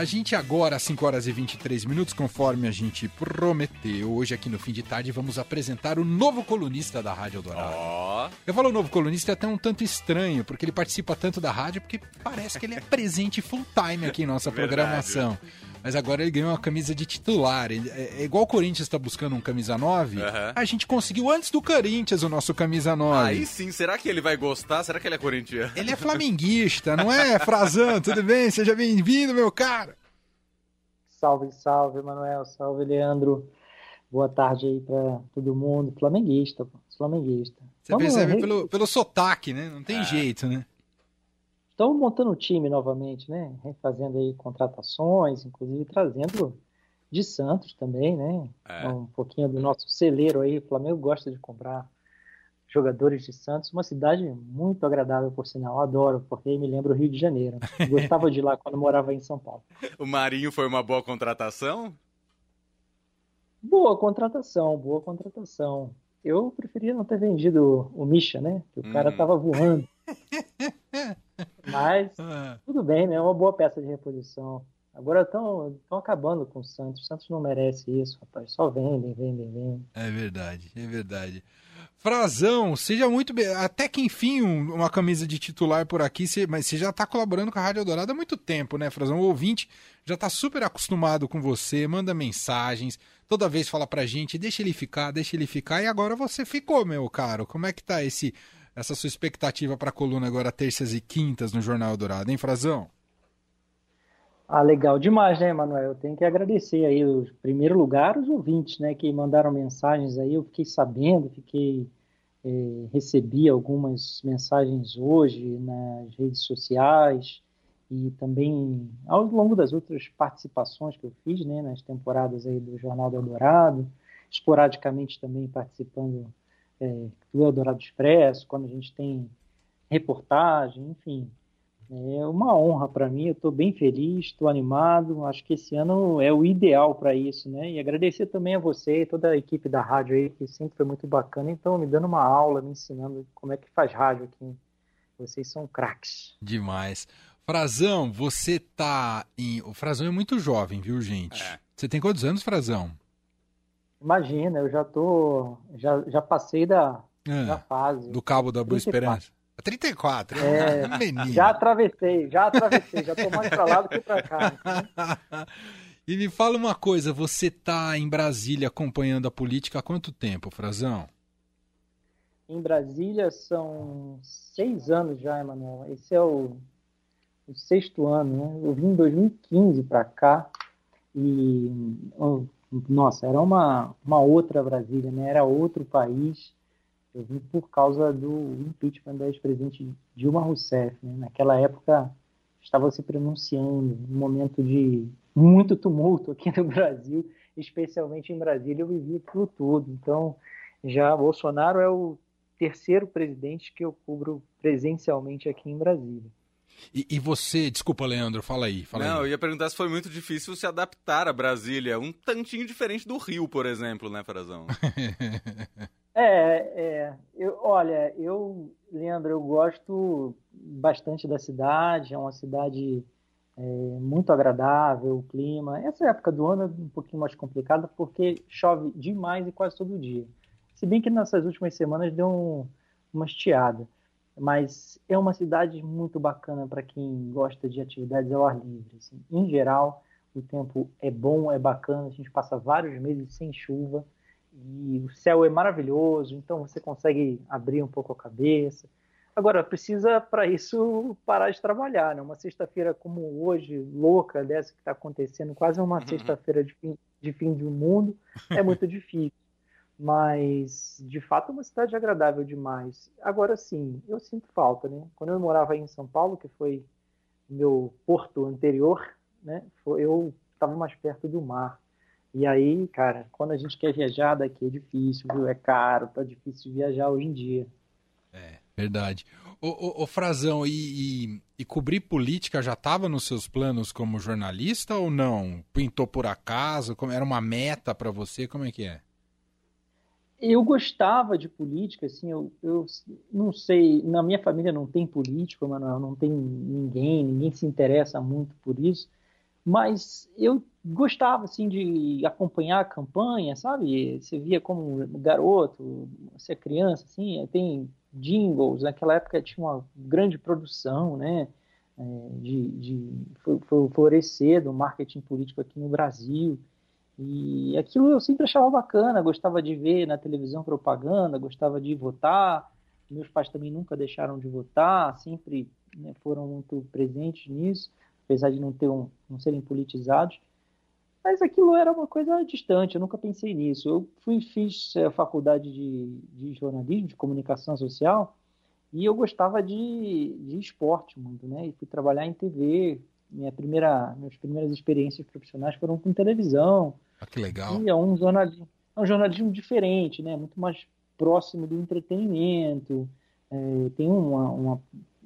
A gente agora, às 5 horas e 23 minutos, conforme a gente prometeu, hoje aqui no fim de tarde vamos apresentar o novo colunista da Rádio Eldorado. Ó. Eu falo novo colunista é até um tanto estranho, porque ele participa tanto da rádio, porque parece que ele é presente full time aqui em nossa Verdade. programação. Mas agora ele ganhou uma camisa de titular. Ele- É é igual o Corinthians está buscando um camisa 9. Aham. A gente conseguiu antes do Corinthians o nosso camisa 9. Aí sim, será que ele vai gostar? Será que ele é corintiano? Ele é flamenguista, não é, Frazan? Tudo bem? Seja bem-vindo, meu cara. Salve, salve, Manuel. Salve, Leandro. Boa tarde aí pra todo mundo. Flamenguista, pô. Flamenguista. Você Vamos percebe pelo, pelo sotaque, né? Não tem É. jeito, né? Estamos montando o time novamente, né? Refazendo aí contratações, inclusive trazendo de Santos também, né? É. Um pouquinho do nosso celeiro aí. O Flamengo gosta de comprar jogadores de Santos. Uma cidade muito agradável, por sinal. Adoro, porque me lembra o Rio de Janeiro. Gostava de ir lá quando morava em São Paulo. O Marinho foi uma boa contratação? Boa contratação, boa contratação. Eu preferia não ter vendido o Misha, né? Que o cara Hum. tava voando. Mas Ah, tudo bem, né? É uma boa peça de reposição. Agora estão acabando com o Santos. O Santos não merece isso, rapaz. Só vendem, vendem, vendem. é verdade, é verdade. Frazão, seja muito bem. Até que enfim, um- uma camisa de titular por aqui, mas você já está colaborando com a Rádio Eldorado há muito tempo, né, Frazão? O ouvinte já está super acostumado com você, manda mensagens, toda vez fala pra gente, deixa ele ficar, deixa ele ficar, e agora você ficou, meu caro. Como é que tá esse, essa sua expectativa pra coluna agora, terças e quintas no Jornal Eldorado, hein, Frazão? Ah, legal demais, né, Manuel? Eu tenho que agradecer aí, em primeiro lugar, os ouvintes, né, que mandaram mensagens aí. Eu fiquei sabendo, fiquei, eh, recebi algumas mensagens hoje nas redes sociais e também ao longo das outras participações que eu fiz, né, nas temporadas aí do Jornal do Eldorado, esporadicamente também participando, eh, do Eldorado Expresso, quando a gente tem reportagem, enfim. É uma honra para mim, eu estou bem feliz, estou animado. Acho que esse ano é o ideal para isso, né? E agradecer também a você e toda a equipe da rádio aí, que sempre foi muito bacana. Então, me dando uma aula, me ensinando como é que faz rádio aqui. Vocês são craques. Demais. Frazão, você tá em. O Frazão é muito jovem, viu, gente? É. Você tem quantos anos, Frazão? Imagina, eu já tô, já, já passei da, da Ah, fase. do Cabo da Boa 34. Esperança. 34. É, menino. Já atravessei, já atravessei, já tô mais para lá do que para cá. e me fala uma coisa, você tá em Brasília acompanhando a política há quanto tempo, Frazão? Em Brasília são seis anos já, Emanuel. Esse é o, o sexto ano, né? Eu vim em 2015 para cá e, oh, nossa, era uma, uma outra Brasília, né? Era outro país. Eu vim por causa do impeachment da ex-presidente Dilma Rousseff. Né? Naquela época estava se pronunciando, um momento de muito tumulto aqui no Brasil, especialmente em Brasília. Eu vivi aquilo tudo. Então, já Bolsonaro é o terceiro presidente que eu cubro presencialmente aqui em Brasília. E, e você, desculpa, Leandro, fala aí. Fala Não, eu aí. ia perguntar se foi muito difícil se adaptar a Brasília. Um tantinho diferente do Rio, por exemplo, né, Frazão? É, é eu, olha, eu, Leandro, eu gosto bastante da cidade, é uma cidade é, muito agradável, o clima. Essa época do ano é um pouquinho mais complicada porque chove demais e quase todo dia. Se bem que nessas últimas semanas deu um, uma estiada. Mas é uma cidade muito bacana para quem gosta de atividades ao ar livre. assim. Em geral, o tempo é bom, é bacana, a gente passa vários meses sem chuva e o céu é maravilhoso, então você consegue abrir um pouco a cabeça. Agora, precisa para isso parar de trabalhar, né? Uma sexta-feira como hoje, louca dessa que está acontecendo, quase uma sexta-feira de fim, de fim do mundo, é muito difícil. Mas, de fato, é uma cidade agradável demais. Agora sim, eu sinto falta, né? Quando eu morava em São Paulo, que foi meu porto anterior, né? Eu estava mais perto do mar. E aí, cara, quando a gente quer viajar daqui é difícil, viu? É caro, tá difícil viajar hoje em dia. É, verdade. Ô, ô, ô, Frazão, e, e, e cobrir política já estava nos seus planos como jornalista ou não? Pintou por acaso? Como, era uma meta para você? Como é que é? Eu gostava de política, assim, eu, eu não sei, na minha família não tem político, Manuel, não tem ninguém, ninguém se interessa muito por isso, Mas eu gostava assim de acompanhar a campanha, sabe? Você via como garoto, você é criança, assim, tem jingles. Naquela época tinha uma grande produção, né? É, de, de florescer do marketing político aqui no Brasil. E aquilo eu sempre achava bacana, gostava de ver na televisão propaganda, gostava de votar. Meus pais também nunca deixaram de votar, sempre né, foram muito presentes nisso, apesar de não, ter um, não serem politizados. Mas aquilo era uma coisa distante, eu nunca pensei nisso. Eu fui, fiz a faculdade de, de jornalismo, de comunicação social, e eu gostava de, de esporte muito, né? E fui trabalhar em TV. Minha primeira, minhas primeiras experiências profissionais foram com televisão. Ah, que legal. E é um jornalismo, é um jornalismo diferente, né? Muito mais próximo do entretenimento. É, tem uma, uma,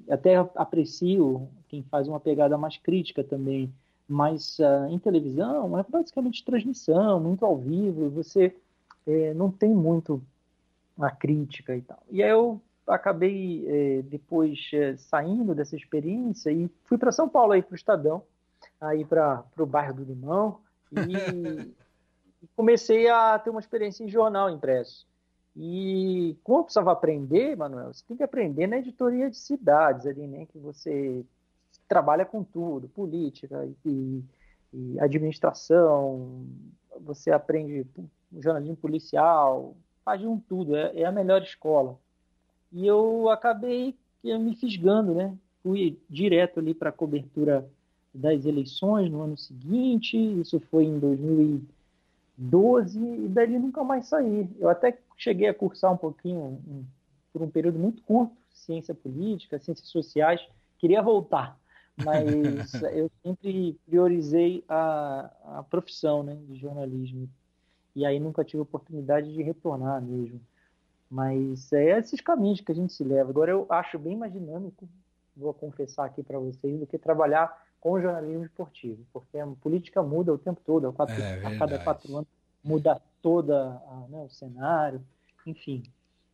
até aprecio quem faz uma pegada mais crítica também mas uh, em televisão é basicamente transmissão, muito ao vivo, você é, não tem muito a crítica e tal. E aí eu acabei é, depois é, saindo dessa experiência e fui para São Paulo aí para o Estadão, aí para o bairro do Limão e comecei a ter uma experiência em jornal impresso. E como eu precisava aprender, Manuel, você tem que aprender na editoria de cidades ali, né? Que você trabalha com tudo, política e, e administração, você aprende jornalismo policial, faz um tudo, é, é, a melhor escola. E eu acabei me fisgando, né? Fui direto ali para a cobertura das eleições no ano seguinte, isso foi em 2012, e dali nunca mais saí. Eu até cheguei a cursar um pouquinho, um, por um período muito curto, ciência política, ciências sociais, queria voltar mas eu sempre priorizei a, a profissão né, de jornalismo. E aí nunca tive oportunidade de retornar mesmo. Mas é esses caminhos que a gente se leva. Agora eu acho bem mais dinâmico, vou confessar aqui para vocês, do que trabalhar com jornalismo esportivo, porque a política muda o tempo todo, a, quatro, é a cada quatro anos muda toda a, né, o cenário, enfim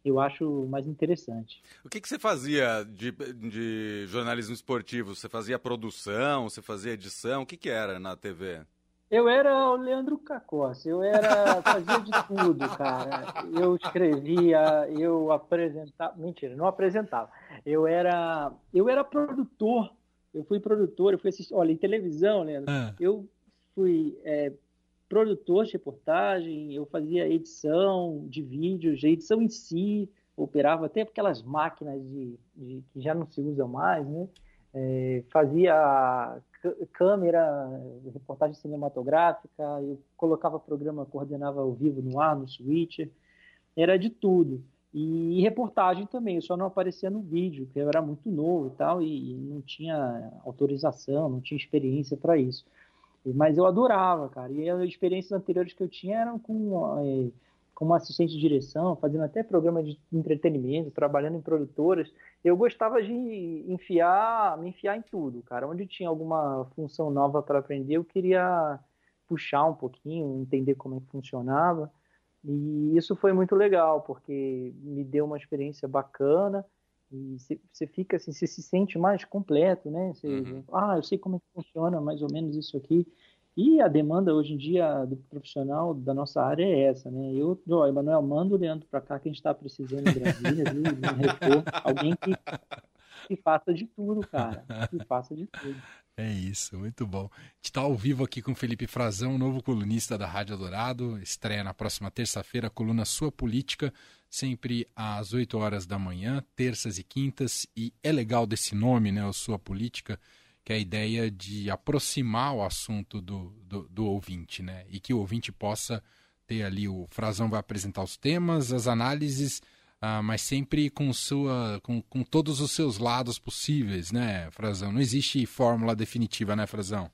eu acho mais interessante. O que, que você fazia de, de jornalismo esportivo? Você fazia produção, você fazia edição? O que, que era na TV? Eu era o Leandro Cacossi, eu era fazia de tudo, cara. Eu escrevia, eu apresentava, mentira, não apresentava. Eu era, eu era produtor. Eu fui produtor, eu fui assistir, olha, em televisão, Leandro. Ah. Eu fui é, produtor de reportagem, eu fazia edição de vídeos, edição em si, operava até aquelas máquinas de, de que já não se usam mais, né? É, fazia câmera, reportagem cinematográfica, eu colocava programa, coordenava ao vivo no ar, no switcher, era de tudo. E reportagem também, eu só não aparecia no vídeo, porque eu era muito novo e tal, e não tinha autorização, não tinha experiência para isso. Mas eu adorava, cara. E as experiências anteriores que eu tinha eram com, é, como assistente de direção, fazendo até programa de entretenimento, trabalhando em produtoras. Eu gostava de enfiar, me enfiar em tudo, cara. Onde tinha alguma função nova para aprender, eu queria puxar um pouquinho, entender como é que funcionava. E isso foi muito legal, porque me deu uma experiência bacana e você fica assim, você se sente mais completo, né? Você, uhum. Ah, eu sei como é que funciona mais ou menos isso aqui. E a demanda hoje em dia do profissional da nossa área é essa, né? Eu, ó, Emanuel, manda o Leandro para cá que a gente está precisando em Brasília, viu? repor, alguém que, que faça de tudo, cara. Que faça de tudo. É isso, muito bom. A gente está ao vivo aqui com Felipe Frazão, novo colunista da Rádio Dourado. Estreia na próxima terça-feira a coluna Sua Política sempre às 8 horas da manhã, terças e quintas. E é legal desse nome, né, a sua política, que é a ideia de aproximar o assunto do, do, do ouvinte, né? E que o ouvinte possa ter ali, o Frazão vai apresentar os temas, as análises, ah, mas sempre com, sua, com, com todos os seus lados possíveis, né, Frazão? Não existe fórmula definitiva, né, Frazão?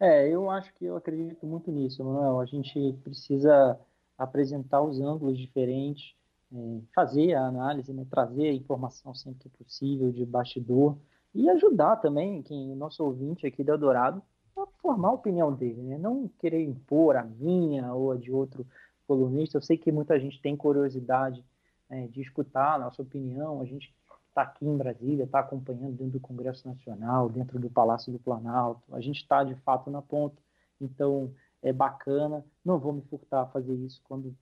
É, eu acho que eu acredito muito nisso, Manuel. A gente precisa apresentar os ângulos diferentes, é, fazer a análise, né, trazer a informação sempre que possível de bastidor e ajudar também quem, o nosso ouvinte aqui da Dourado a formar a opinião dele, né? não querer impor a minha ou a de outro colunista. Eu sei que muita gente tem curiosidade é, de escutar a nossa opinião, a gente está está aqui em Brasília, está acompanhando dentro do Congresso Nacional, dentro do Palácio do Planalto. A gente está, de fato, na ponta. Então, é bacana. Não vou me furtar a fazer isso quando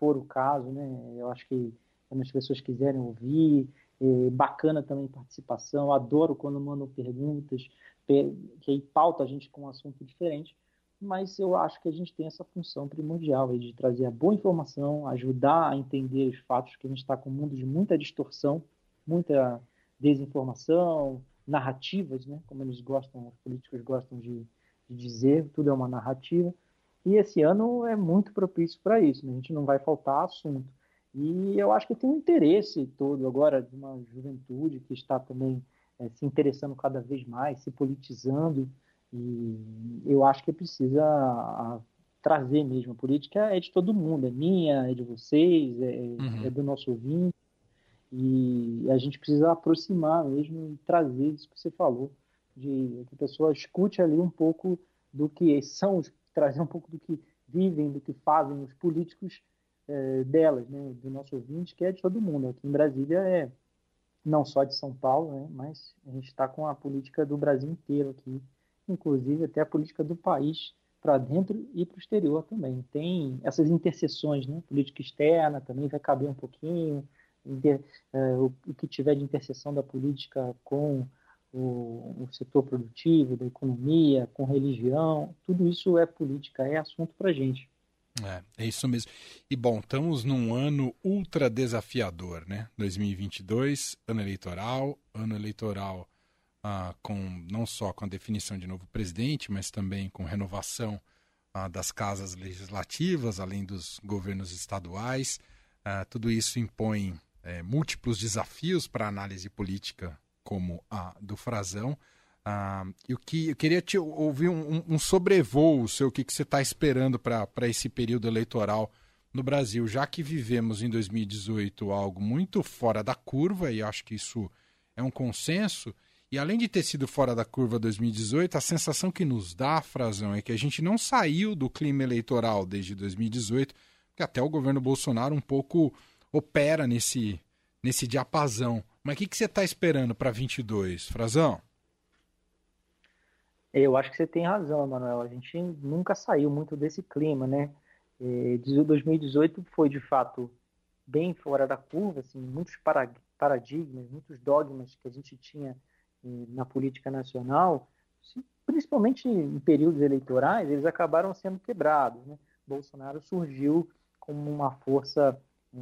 for o caso, né? Eu acho que quando as pessoas quiserem ouvir, é bacana também participação. Adoro quando mandam perguntas, que aí pauta a gente com um assunto diferente. Mas eu acho que a gente tem essa função primordial de trazer a boa informação, ajudar a entender os fatos, que a gente está com um mundo de muita distorção, muita desinformação, narrativas, né? como eles gostam, os políticos gostam de, de dizer, tudo é uma narrativa. E esse ano é muito propício para isso, né? a gente não vai faltar assunto. E eu acho que tem um interesse todo agora de uma juventude que está também é, se interessando cada vez mais, se politizando, e eu acho que precisa trazer mesmo. A política é de todo mundo, é minha, é de vocês, é, uhum. é do nosso ouvinte, e a gente precisa aproximar mesmo e trazer isso que você falou, de que a pessoa escute ali um pouco do que são os trazer um pouco do que vivem, do que fazem os políticos é, delas, né, do nosso ouvinte, que é de todo mundo. Aqui em Brasília é não só de São Paulo, né, mas a gente está com a política do Brasil inteiro aqui, inclusive até a política do país para dentro e para o exterior também. Tem essas interseções, né, política externa também vai caber um pouquinho, o, o que tiver de interseção da política com o, o setor produtivo, da economia, com religião, tudo isso é política, é assunto para gente. É, é isso mesmo. E bom, estamos num ano ultra desafiador, né? 2022, ano eleitoral, ano eleitoral ah, com não só com a definição de novo presidente, mas também com renovação ah, das casas legislativas, além dos governos estaduais. Ah, tudo isso impõe é, múltiplos desafios para análise política como a do Frazão. Ah, e o que eu queria te ouvir um, um sobrevoo seu, o que, que você está esperando para esse período eleitoral no Brasil, já que vivemos em 2018 algo muito fora da curva, e acho que isso é um consenso. E além de ter sido fora da curva 2018, a sensação que nos dá, Frazão, é que a gente não saiu do clima eleitoral desde 2018, que até o governo Bolsonaro um pouco opera nesse, nesse diapasão. Mas o que, que você está esperando para 22, Frazão? Eu acho que você tem razão, Manuel. A gente nunca saiu muito desse clima, né? É, 2018 foi de fato bem fora da curva, assim, muitos paradigmas, muitos dogmas que a gente tinha é, na política nacional, principalmente em períodos eleitorais, eles acabaram sendo quebrados. Né? Bolsonaro surgiu como uma força é,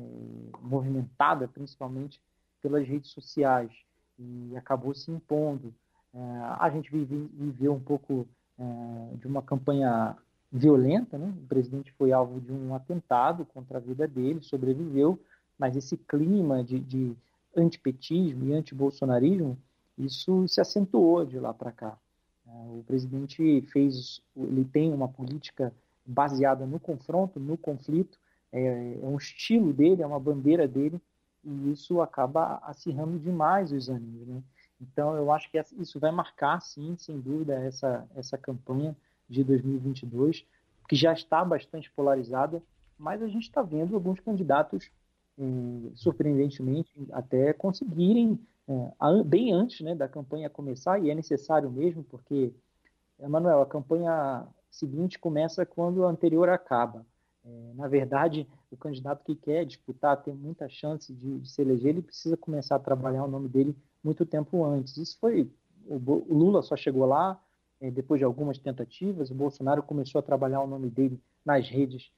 movimentada, principalmente pelas redes sociais e acabou se impondo. É, a gente vive, viveu um pouco é, de uma campanha violenta, né? o presidente foi alvo de um atentado contra a vida dele, sobreviveu, mas esse clima de, de antipetismo e antibolsonarismo, isso se acentuou de lá para cá. É, o presidente fez, ele tem uma política baseada no confronto, no conflito, é, é um estilo dele, é uma bandeira dele, e isso acaba acirrando demais os ânimos, né? Então, eu acho que isso vai marcar, sim, sem dúvida, essa, essa campanha de 2022, que já está bastante polarizada, mas a gente está vendo alguns candidatos, eh, surpreendentemente, até conseguirem, bem antes né, da campanha começar, e é necessário mesmo, porque, Emanuel, a campanha seguinte começa quando a anterior acaba. É, na verdade, o candidato que quer disputar, ter muita chance de, de, se eleger, ele precisa começar a trabalhar o nome dele muito tempo antes. Isso foi. O, o Lula só chegou lá é, depois de algumas tentativas, o Bolsonaro começou a trabalhar o nome dele nas redes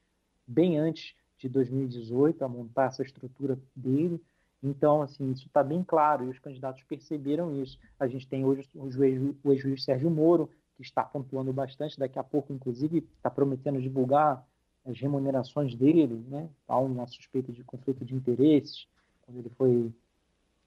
bem antes de 2018, a montar essa estrutura dele. Então, assim, isso está bem claro e os candidatos perceberam isso. A gente tem hoje o ex-juiz Sérgio Moro, que está pontuando bastante, daqui a pouco, inclusive, está prometendo divulgar as remunerações dele, né? Há uma suspeita de conflito de interesses quando ele foi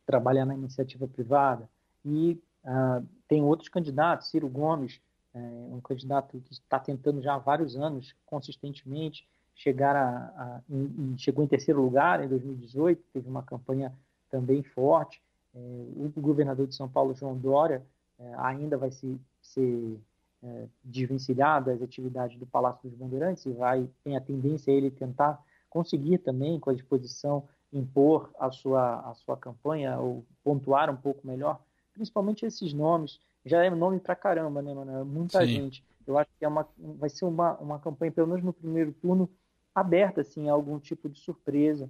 trabalhar na iniciativa privada. E uh, tem outros candidatos, Ciro Gomes, é, um candidato que está tentando já há vários anos, consistentemente, chegar a, a em, chegou em terceiro lugar em 2018, teve uma campanha também forte. É, o governador de São Paulo, João Dória, é, ainda vai se, ser é, desvencilhar das atividades do Palácio dos Bandeirantes e vai tem a tendência a ele tentar conseguir também com a disposição impor a sua, a sua campanha ou pontuar um pouco melhor, principalmente esses nomes. Já é nome pra caramba, né, mano? Muita Sim. gente. Eu acho que é uma, vai ser uma, uma campanha, pelo menos no primeiro turno, aberta assim, a algum tipo de surpresa,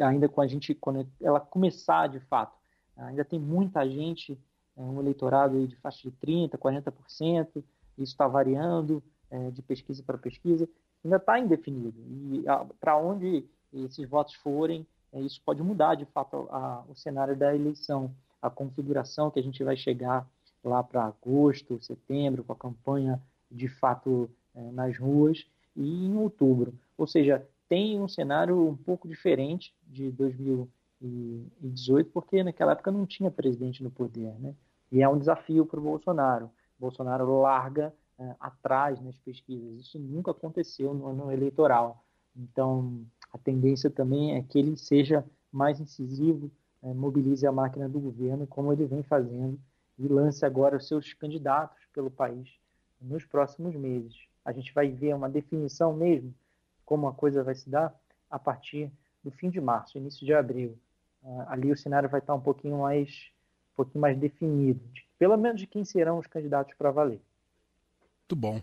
ainda com a gente, quando ela começar de fato. Ainda tem muita gente, é, um eleitorado de faixa de 30%, 40%, isso está variando é, de pesquisa para pesquisa, ainda está indefinido. E para onde esses votos forem, é, isso pode mudar de fato a, a, o cenário da eleição, a configuração que a gente vai chegar lá para agosto, setembro, com a campanha de fato é, nas ruas, e em outubro. Ou seja, tem um cenário um pouco diferente de 2018, porque naquela época não tinha presidente no poder, né? E é um desafio para o Bolsonaro. Bolsonaro larga é, atrás nas pesquisas. Isso nunca aconteceu no ano eleitoral. Então, a tendência também é que ele seja mais incisivo, é, mobilize a máquina do governo, como ele vem fazendo, e lance agora os seus candidatos pelo país nos próximos meses. A gente vai ver uma definição mesmo, como a coisa vai se dar, a partir do fim de março, início de abril. Uh, ali o cenário vai estar um pouquinho mais, um pouquinho mais definido, de, pelo menos de quem serão os candidatos para valer. Muito bom.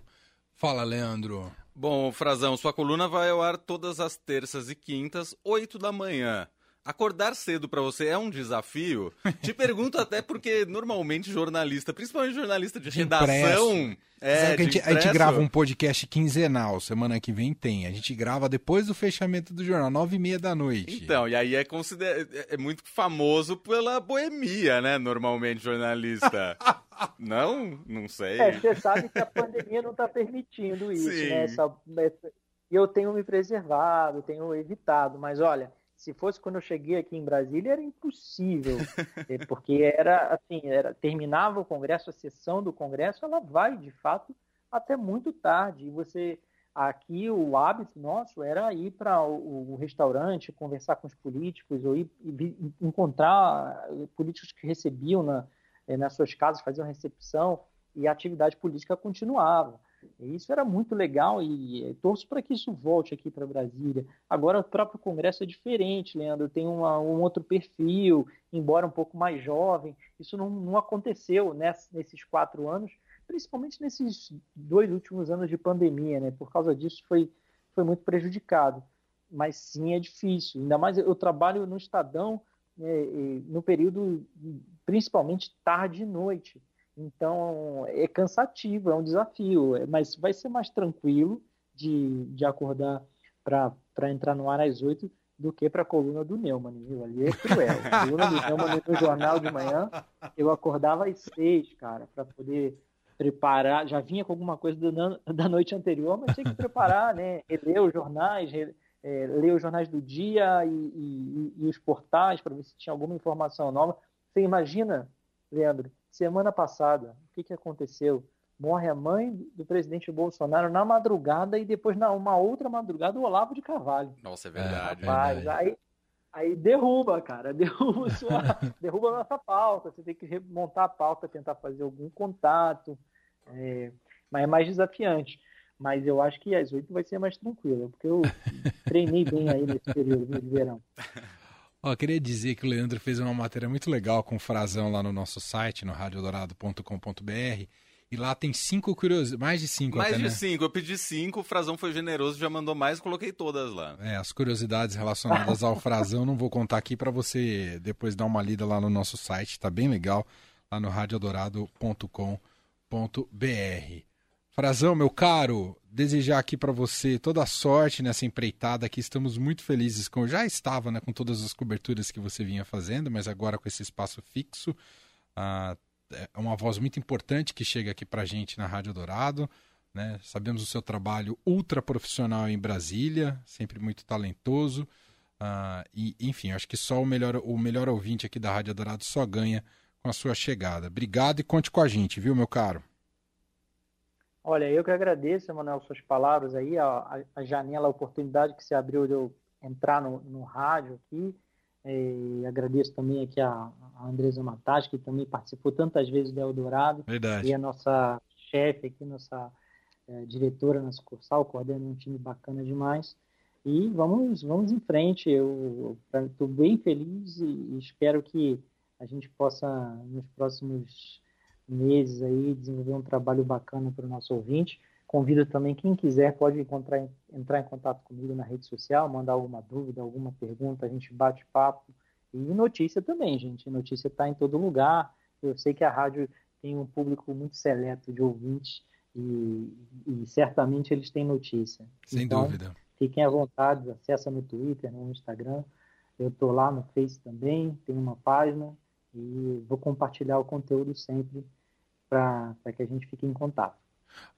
Fala, Leandro. Bom, Frazão, sua coluna vai ao ar todas as terças e quintas, 8 da manhã. Acordar cedo para você é um desafio? Te pergunto até porque normalmente jornalista, principalmente jornalista de, de redação, é, a, gente, a, gente, grava um podcast quinzenal, semana que vem tem. A gente grava depois do fechamento do jornal, nove e meia da noite. Então, e aí é, consider... é muito famoso pela boemia, né? Normalmente, jornalista. não? Não sei. É, você sabe que a pandemia não está permitindo isso, Sim. né? Essa... Eu tenho me preservado, tenho evitado, mas olha se fosse quando eu cheguei aqui em Brasília, era impossível, porque era assim, era, terminava o Congresso, a sessão do Congresso, ela vai, de fato, até muito tarde. E você, aqui, o hábito nosso era ir para o, restaurante, conversar com os políticos, ou ir, encontrar políticos que recebiam na, eh, nas suas casas, faziam recepção, e a atividade política continuava. Isso era muito legal e torço para que isso volte aqui para Brasília. Agora, o próprio Congresso é diferente, Leandro, tem uma, um outro perfil, embora um pouco mais jovem. Isso não, não aconteceu nesses quatro anos, principalmente nesses dois últimos anos de pandemia, né? Por causa disso, foi, foi muito prejudicado. Mas sim, é difícil. Ainda mais eu trabalho no Estadão né, no período principalmente tarde e noite. Então é cansativo, é um desafio, é, mas vai ser mais tranquilo de, de acordar para entrar no ar às oito do que para a coluna do Neumann, viu? Ali é cruel. A coluna do Neumann no jornal de manhã, eu acordava às seis, cara, para poder preparar. Já vinha com alguma coisa da, da noite anterior, mas tinha que preparar, né? Ler os jornais, é, ler os jornais do dia e, e, e os portais para ver se tinha alguma informação nova. Você imagina, Leandro, Semana passada, o que, que aconteceu? Morre a mãe do presidente Bolsonaro na madrugada e depois, na uma outra madrugada, o Olavo de Carvalho. Nossa, é verdade. É, Rapaz, Aí, aí derruba, cara. Derruba, sua, derruba a nossa pauta. Você tem que remontar a pauta, tentar fazer algum contato. É, mas é mais desafiante. Mas eu acho que às oito vai ser mais tranquilo, porque eu treinei bem aí nesse período de verão. Ó, queria dizer que o Leandro fez uma matéria muito legal com o Frazão lá no nosso site, no radiodorado.com.br. E lá tem cinco curiosidades, mais de cinco Mais até, de né? cinco, eu pedi cinco, o Frazão foi generoso, já mandou mais, coloquei todas lá. É, as curiosidades relacionadas ao Frazão não vou contar aqui para você depois dar uma lida lá no nosso site, tá bem legal, lá no radiodorado.com.br. Frazão, meu caro, desejar aqui para você toda a sorte nessa empreitada aqui. Estamos muito felizes com. Já estava, né, com todas as coberturas que você vinha fazendo, mas agora com esse espaço fixo. Ah, é uma voz muito importante que chega aqui para gente na Rádio Dourado. Né? Sabemos o seu trabalho ultra profissional em Brasília, sempre muito talentoso. Ah, e, enfim, acho que só o melhor, o melhor ouvinte aqui da Rádio Dourado só ganha com a sua chegada. Obrigado e conte com a gente, viu, meu caro? Olha, eu que agradeço, Emanuel, suas palavras aí, a, a, janela, a oportunidade que se abriu de eu entrar no, no rádio aqui. E agradeço também aqui a, a Andresa Mataz, que também participou tantas vezes do Eldorado. Verdade. E a nossa chefe aqui, nossa é, diretora na sucursal, coordena um time bacana demais. E vamos, vamos em frente. Eu estou bem feliz e espero que a gente possa, nos próximos meses, aí, desenvolver um trabalho bacana para o nosso ouvinte. Convido também quem quiser, pode encontrar, entrar em contato comigo na rede social, mandar alguma dúvida, alguma pergunta, a gente bate papo. E notícia também, gente. Notícia está em todo lugar. Eu sei que a rádio tem um público muito seleto de ouvintes e, e certamente eles têm notícia. Sem então, dúvida. Fiquem à vontade, acessa no Twitter, no Instagram. Eu estou lá no Face também, tenho uma página e vou compartilhar o conteúdo sempre para que a gente fique em contato.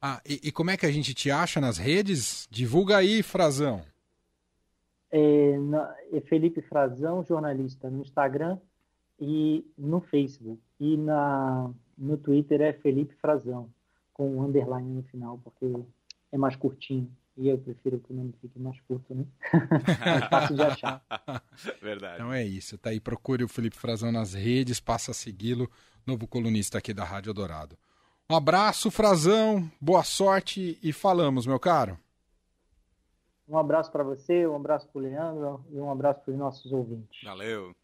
Ah, e, e, como é que a gente te acha nas redes? Divulga aí, Frazão. É, na, é Felipe Frazão, jornalista no Instagram e no Facebook. E na, no Twitter é Felipe Frazão, com um underline no final, porque é mais curtinho. E eu prefiro que o nome fique mais curto, né? é fácil de achar. Verdade. Então é isso. Tá aí, procure o Felipe Frazão nas redes, passa a segui-lo, novo colunista aqui da Rádio Dourado. Um abraço, Frazão, boa sorte e falamos, meu caro. Um abraço para você, um abraço para o Leandro e um abraço para os nossos ouvintes. Valeu.